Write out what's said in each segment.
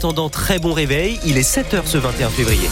Attendant très bon réveil, il est 7h ce 21 février.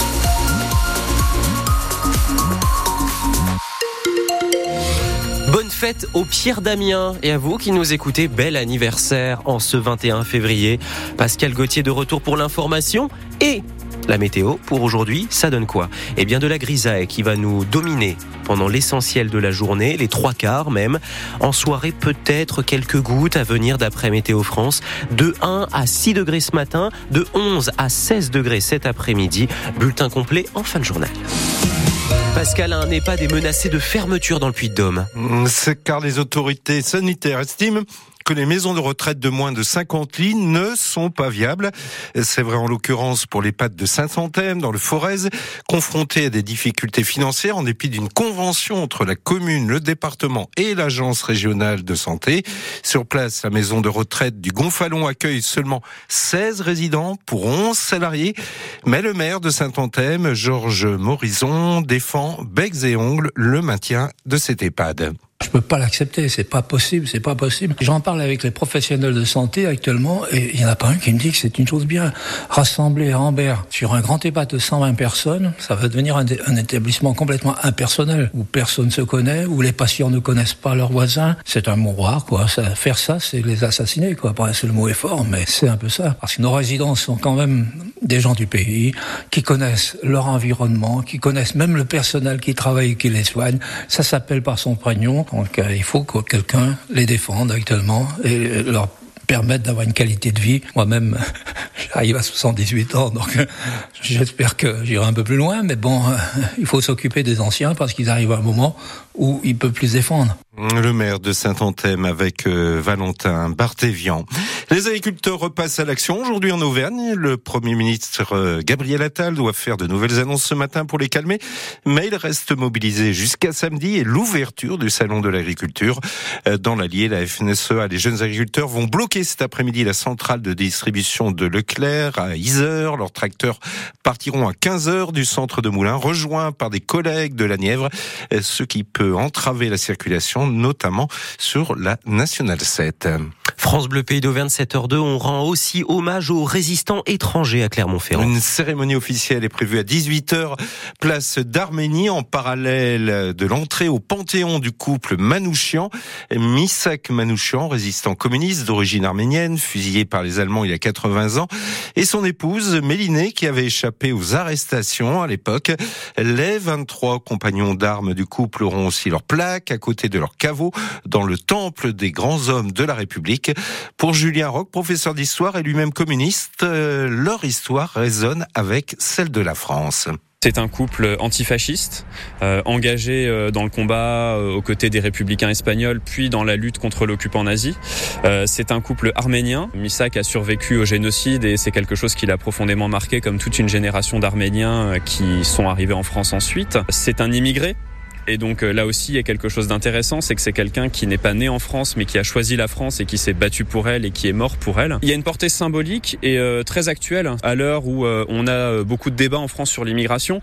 Bonne fête au Pierre Damien et à vous qui nous écoutez, bel anniversaire en ce 21 février. Pascal Gauthier de retour pour l'information et la météo pour aujourd'hui, ça donne quoi? Eh bien de la grisaille qui va nous dominer pendant l'essentiel de la journée, les trois quarts même. En soirée, peut-être quelques gouttes à venir d'après Météo France. De 1 à 6 degrés ce matin, de 11 à 16 degrés cet après-midi. Bulletin complet en fin de journal. Pascal, un EHPAD est menacé de fermeture dans le Puy-de-Dôme. C'est car les autorités sanitaires estiment que les maisons de retraite de moins de 50 lits ne sont pas viables. C'est vrai en l'occurrence pour les de Saint-Anthème dans le Forez, confrontés à des difficultés financières en dépit d'une convention entre la commune, le département et l'agence régionale de santé. Sur place, la maison de retraite du Gonfalon accueille seulement 16 résidents pour 11 salariés. Mais le maire de Saint-Anthème, Georges Morison, défend becs et ongles le maintien de cet EHPAD. Je peux pas l'accepter, c'est pas possible, c'est pas possible. J'en parle avec les professionnels de santé actuellement et il y en a pas un qui me dit que c'est une chose bien. Rassembler à Ambert sur un grand EHPAD de 120 personnes, ça va devenir un, établissement complètement impersonnel où personne se connaît, où les patients ne connaissent pas leurs voisins. C'est un mouroir, quoi. Faire ça, c'est les assassiner, quoi. c'est le mot est fort, mais c'est un peu ça. Parce que nos résidents sont quand même des gens du pays qui connaissent leur environnement, qui connaissent même le personnel qui travaille et qui les soigne. Ça s'appelle par son prénom. Donc euh, il faut que quelqu'un les défende actuellement et leur permettre d'avoir une qualité de vie. Moi-même, j'arrive à 78 ans, donc j'espère que j'irai un peu plus loin. Mais bon, euh, il faut s'occuper des anciens parce qu'ils arrivent à un moment où ils peuvent plus défendre. Le maire de Saint-Anthème avec euh, Valentin Barthévian. Les agriculteurs repassent à l'action aujourd'hui en Auvergne. Le Premier ministre euh, Gabriel Attal doit faire de nouvelles annonces ce matin pour les calmer, mais il reste mobilisé jusqu'à samedi et l'ouverture du salon de l'agriculture. Euh, dans l'Allier, la FNSEA, les jeunes agriculteurs vont bloquer cet après-midi la centrale de distribution de Leclerc à Isère. Leurs tracteurs partiront à 15 heures du centre de Moulins, rejoints par des collègues de la Nièvre, ce qui peut entraver la circulation notamment sur la Nationale 7. France Bleu Pays d'Auvergne 7h2, on rend aussi hommage aux résistants étrangers à Clermont-Ferrand. Une cérémonie officielle est prévue à 18h, place d'Arménie, en parallèle de l'entrée au panthéon du couple Manouchian. Misak Manouchian, résistant communiste d'origine arménienne, fusillé par les Allemands il y a 80 ans, et son épouse Mélinée, qui avait échappé aux arrestations à l'époque. Les 23 compagnons d'armes du couple auront aussi leur plaque à côté de leur caveau dans le temple des grands hommes de la République. Pour Julien Roch, professeur d'histoire et lui-même communiste, euh, leur histoire résonne avec celle de la France. C'est un couple antifasciste, euh, engagé euh, dans le combat aux côtés des républicains espagnols, puis dans la lutte contre l'occupant nazi. C'est un couple arménien. Misak a survécu au génocide et c'est quelque chose qui l'a profondément marqué, comme toute une génération d'Arméniens qui sont arrivés en France ensuite. C'est un immigré et donc euh, là aussi, il y a quelque chose d'intéressant, c'est que c'est quelqu'un qui n'est pas né en France, mais qui a choisi la France et qui s'est battu pour elle et qui est mort pour elle. Il y a une portée symbolique et euh, très actuelle à l'heure où euh, on a beaucoup de débats en France sur l'immigration,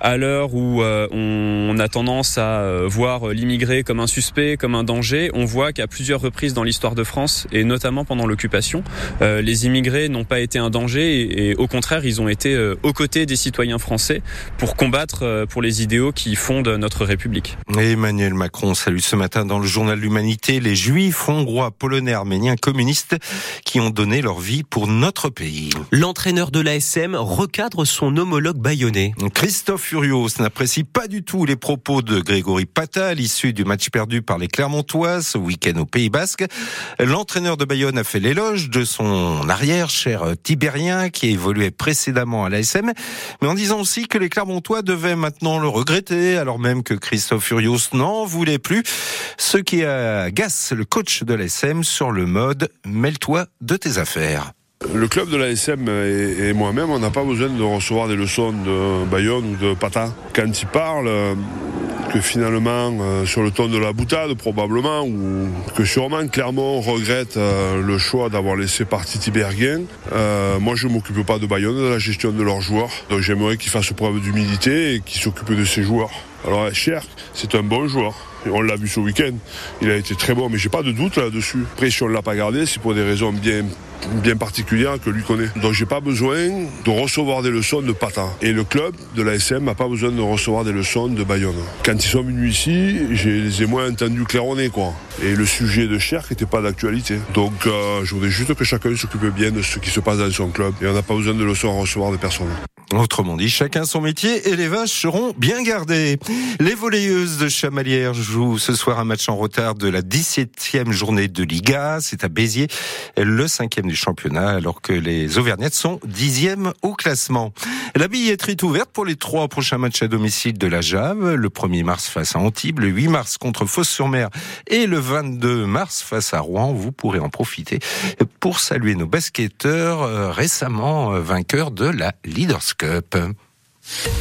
à l'heure où on a tendance à voir l'immigré comme un suspect, comme un danger. On voit qu'à plusieurs reprises dans l'histoire de France et notamment pendant l'occupation, les immigrés n'ont pas été un danger et, et, au contraire, ils ont été aux côtés des citoyens français pour combattre pour les idéaux qui fondent notre République. Emmanuel Macron salue ce matin dans le journal L'Humanité les juifs, hongrois, polonais, arméniens, communistes qui ont donné leur vie pour notre pays. L'entraîneur de l'ASM recadre son homologue bayonnais. Christophe Furios n'apprécie pas du tout les propos de Grégory Pata, l'issue du match perdu par les Clermontois ce week-end au Pays Basque. L'entraîneur de Bayonne a fait l'éloge de son arrière, cher Tibérien, qui évoluait précédemment à l'ASM, mais en disant aussi que les Clermontois devaient maintenant le regretter, alors même que Christophe Furios n'en voulait plus, ce qui agace le coach de l'ASM sur le mode « mêle-toi de tes affaires ». Le club de l'ASM et, et moi-même, on n'a pas besoin de recevoir des leçons de Bayonne ou de Pata. Quand il parle, que finalement, euh, sur le ton de la boutade probablement, ou que sûrement Clermont regrette euh, le choix d'avoir laissé partir Tiberguen. Euh, moi, je ne m'occupe pas de Bayonne, de la gestion de leurs joueurs. Donc j'aimerais qu'ils fassent preuve d'humilité et qu'ils s'occupent de ses joueurs. Alors Cher, c'est un bon joueur. On l'a vu ce week-end. Il a été très bon, mais j'ai pas de doute là-dessus. Après, si on l'a pas gardé, c'est pour des raisons bien bien particulière que lui connaît. Donc j'ai pas besoin de recevoir des leçons de Pata. Et le club de l'ASM n'a pas besoin de recevoir des leçons de Bayonne. Quand ils sont venus ici, je les ai moins entendus claironner quoi. Et le sujet de Cherk n'était pas d'actualité. Donc euh, je voudrais juste que chacun s'occupe bien de ce qui se passe dans son club. Et on n'a pas besoin de leçons à recevoir de personne. Autrement dit, chacun son métier et les vaches seront bien gardées. Les volleyeuses de Chamalières jouent ce soir un match en retard de la 17e journée de Liga. C'est à Béziers, le cinquième du championnat, alors que les Auvergnates sont dixièmes au classement. La billetterie est ouverte pour les trois prochains matchs à domicile de la Jave. Le 1er mars face à Antibes, le 8 mars contre Fos-sur-Mer et le 22 mars face à Rouen. Vous pourrez en profiter pour saluer nos basketteurs euh, récemment euh, vainqueurs de la Leaders Cup.